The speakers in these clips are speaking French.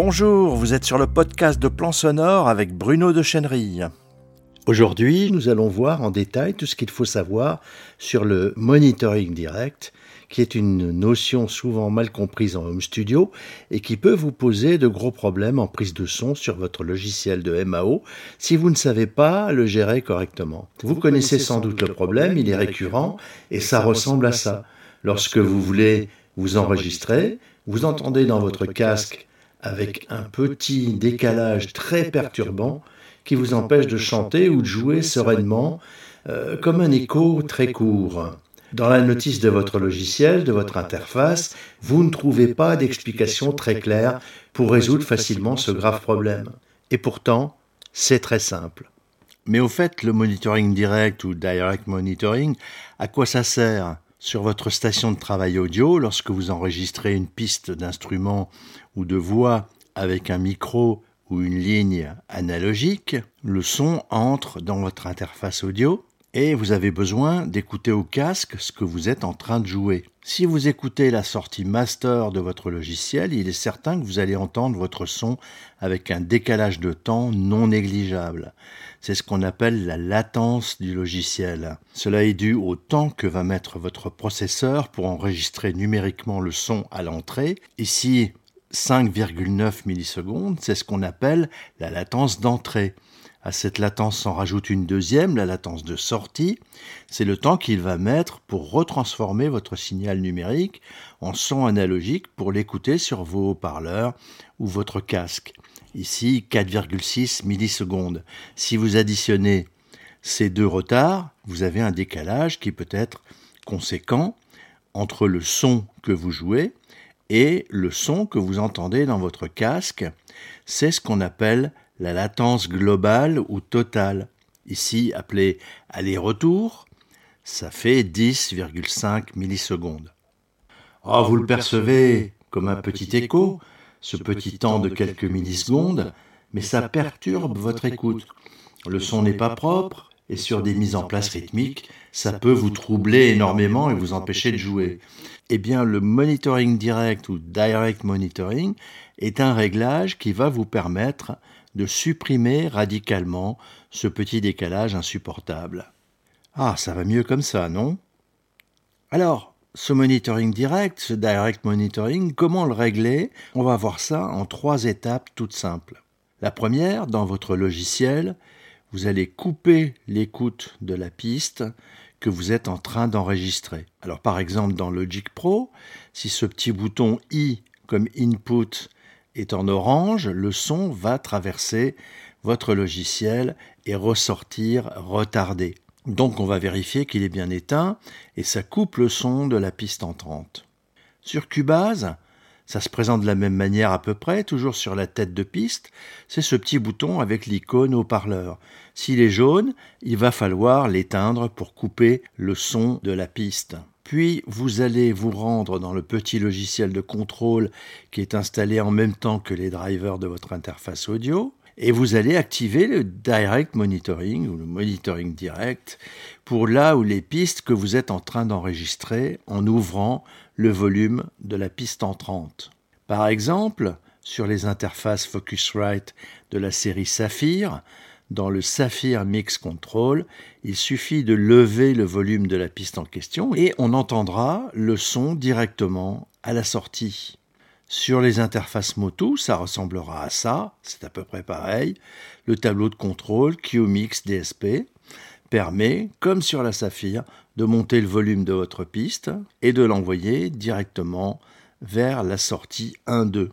Bonjour, vous êtes sur le podcast de Plan Sonore avec Bruno de Chenerille. Aujourd'hui, nous allons voir en détail tout ce qu'il faut savoir sur le monitoring direct, qui est une notion souvent mal comprise en home studio et qui peut vous poser de gros problèmes en prise de son sur votre logiciel de MAO si vous ne savez pas le gérer correctement. Vous, connaissez sans doute le problème, il est récurrent et ça ressemble à ça. Lorsque vous voulez vous enregistrer, vous entendez dans votre casque avec un petit décalage très perturbant qui vous empêche de chanter ou de jouer sereinement, euh, comme un écho très court. Dans la notice de votre logiciel, de votre interface, vous ne trouvez pas d'explication très claire pour résoudre facilement ce grave problème. Et pourtant, c'est très simple. Mais au fait, le monitoring direct ou direct monitoring, à quoi ça sert? Sur votre station de travail audio, lorsque vous enregistrez une piste d'instrument ou de voix avec un micro ou une ligne analogique, le son entre dans votre interface audio et vous avez besoin d'écouter au casque ce que vous êtes en train de jouer. Si vous écoutez la sortie master de votre logiciel, il est certain que vous allez entendre votre son avec un décalage de temps non négligeable. C'est ce qu'on appelle la latence du logiciel. Cela est dû au temps que va mettre votre processeur pour enregistrer numériquement le son à l'entrée. Ici, 5,9 millisecondes, c'est ce qu'on appelle la latence d'entrée. À cette latence s'en rajoute une deuxième, la latence de sortie. C'est le temps qu'il va mettre pour retransformer votre signal numérique en son analogique pour l'écouter sur vos haut-parleurs ou votre casque. Ici, 4,6 millisecondes. Si vous additionnez ces deux retards, vous avez un décalage qui peut être conséquent entre le son que vous jouez et le son que vous entendez dans votre casque. C'est ce qu'on appelle la latence globale ou totale, ici appelée aller-retour, ça fait 10,5 millisecondes. Oh, vous le percevez comme un petit écho, ce petit temps de quelques millisecondes, mais ça perturbe votre écoute. Le son n'est pas propre, et sur des mises en place rythmiques, ça peut vous troubler énormément et vous empêcher de jouer. Eh bien, le monitoring direct ou direct monitoring est un réglage qui va vous permettre de supprimer radicalement ce petit décalage insupportable. Ah, ça va mieux comme ça, non? Alors, ce monitoring direct, ce direct monitoring, comment le régler? On va voir ça en trois étapes toutes simples. La première, dans votre logiciel, vous allez couper l'écoute de la piste que vous êtes en train d'enregistrer. Alors par exemple dans Logic Pro, si ce petit bouton I comme input est en orange, le son va traverser votre logiciel et ressortir retardé. Donc on va vérifier qu'il est bien éteint et ça coupe le son de la piste entrante. Sur Cubase, ça se présente de la même manière à peu près, toujours sur la tête de piste, c'est ce petit bouton avec l'icône haut-parleur. S'il est jaune, il va falloir l'éteindre pour couper le son de la piste. Puis vous allez vous rendre dans le petit logiciel de contrôle qui est installé en même temps que les drivers de votre interface audio et vous allez activer le direct monitoring ou le monitoring direct pour là où les pistes que vous êtes en train d'enregistrer en ouvrant le volume de la piste entrante. Par exemple, sur les interfaces Focusrite de la série Saphir, dans le Saphir Mix Control, il suffit de lever le volume de la piste en question et on entendra le son directement à la sortie. Sur les interfaces Motu, ça ressemblera à ça, c'est à peu près pareil. Le tableau de contrôle QMix DSP permet, comme sur la Saphir, de monter le volume de votre piste et de l'envoyer directement vers la sortie 1.2.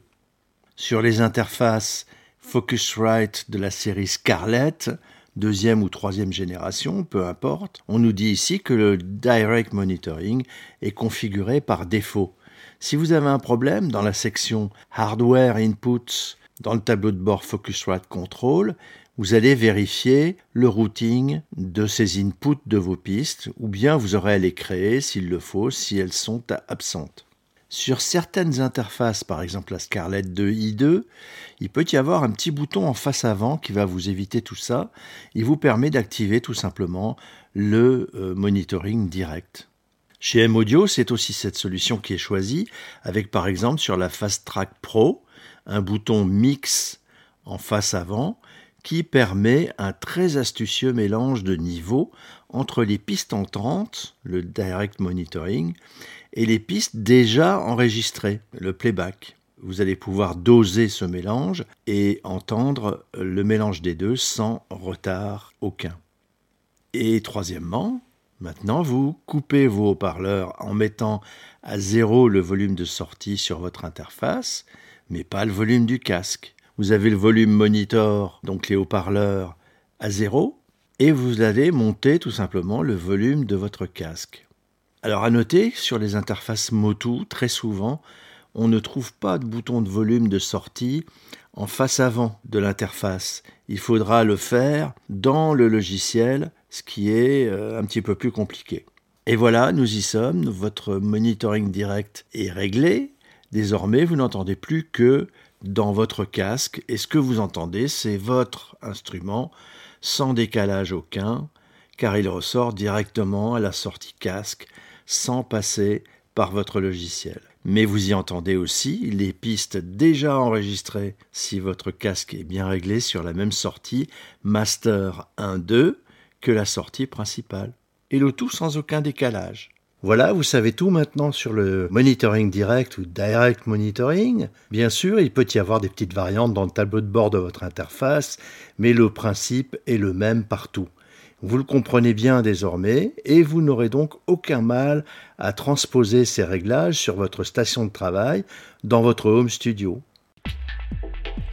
Sur les interfaces Focusrite de la série Scarlett, deuxième ou troisième génération, peu importe. On nous dit ici que le Direct Monitoring est configuré par défaut. Si vous avez un problème dans la section Hardware Inputs dans le tableau de bord Focusrite Control, vous allez vérifier le routing de ces inputs de vos pistes, ou bien vous aurez à les créer s'il le faut, si elles sont absentes. Sur certaines interfaces, par exemple la Scarlett 2i2, il peut y avoir un petit bouton en face avant qui va vous éviter tout ça. Il vous permet d'activer tout simplement le euh, monitoring direct. Chez M-Audio, c'est aussi cette solution qui est choisie, avec par exemple sur la Fast Track Pro, un bouton mix en face avant qui permet un très astucieux mélange de niveaux entre les pistes entrantes, le direct monitoring, et les pistes déjà enregistrées, le playback. Vous allez pouvoir doser ce mélange et entendre le mélange des deux sans retard aucun. Et troisièmement, maintenant vous coupez vos haut-parleurs en mettant à zéro le volume de sortie sur votre interface, mais pas le volume du casque. Vous avez le volume monitor, donc les haut-parleurs, à zéro, et vous allez monter tout simplement le volume de votre casque. Alors à noter, sur les interfaces Motu, très souvent, on ne trouve pas de bouton de volume de sortie en face avant de l'interface. Il faudra le faire dans le logiciel, ce qui est euh, un petit peu plus compliqué. Et voilà, nous y sommes, votre monitoring direct est réglé. Désormais, vous n'entendez plus que dans votre casque, et ce que vous entendez, c'est votre instrument, sans décalage aucun, car il ressort directement à la sortie casque, sans passer par votre logiciel. Mais vous y entendez aussi les pistes déjà enregistrées si votre casque est bien réglé sur la même sortie Master 1.2 que la sortie principale. Et le tout sans aucun décalage. Voilà, vous savez tout maintenant sur le monitoring direct ou direct monitoring. Bien sûr, il peut y avoir des petites variantes dans le tableau de bord de votre interface, mais le principe est le même partout. Vous le comprenez bien désormais et vous n'aurez donc aucun mal à transposer ces réglages sur votre station de travail dans votre home studio.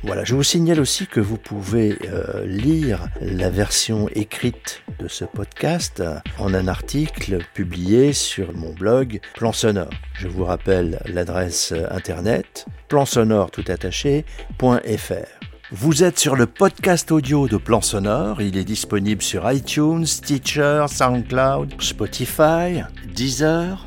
Voilà, je vous signale aussi que vous pouvez euh, lire la version écrite de ce podcast en un article publié sur mon blog Plan Sonore. Je vous rappelle l'adresse internet plansonore Vous êtes sur le podcast audio de Plan Sonore. Il est disponible sur iTunes, Stitcher, SoundCloud, Spotify, Deezer,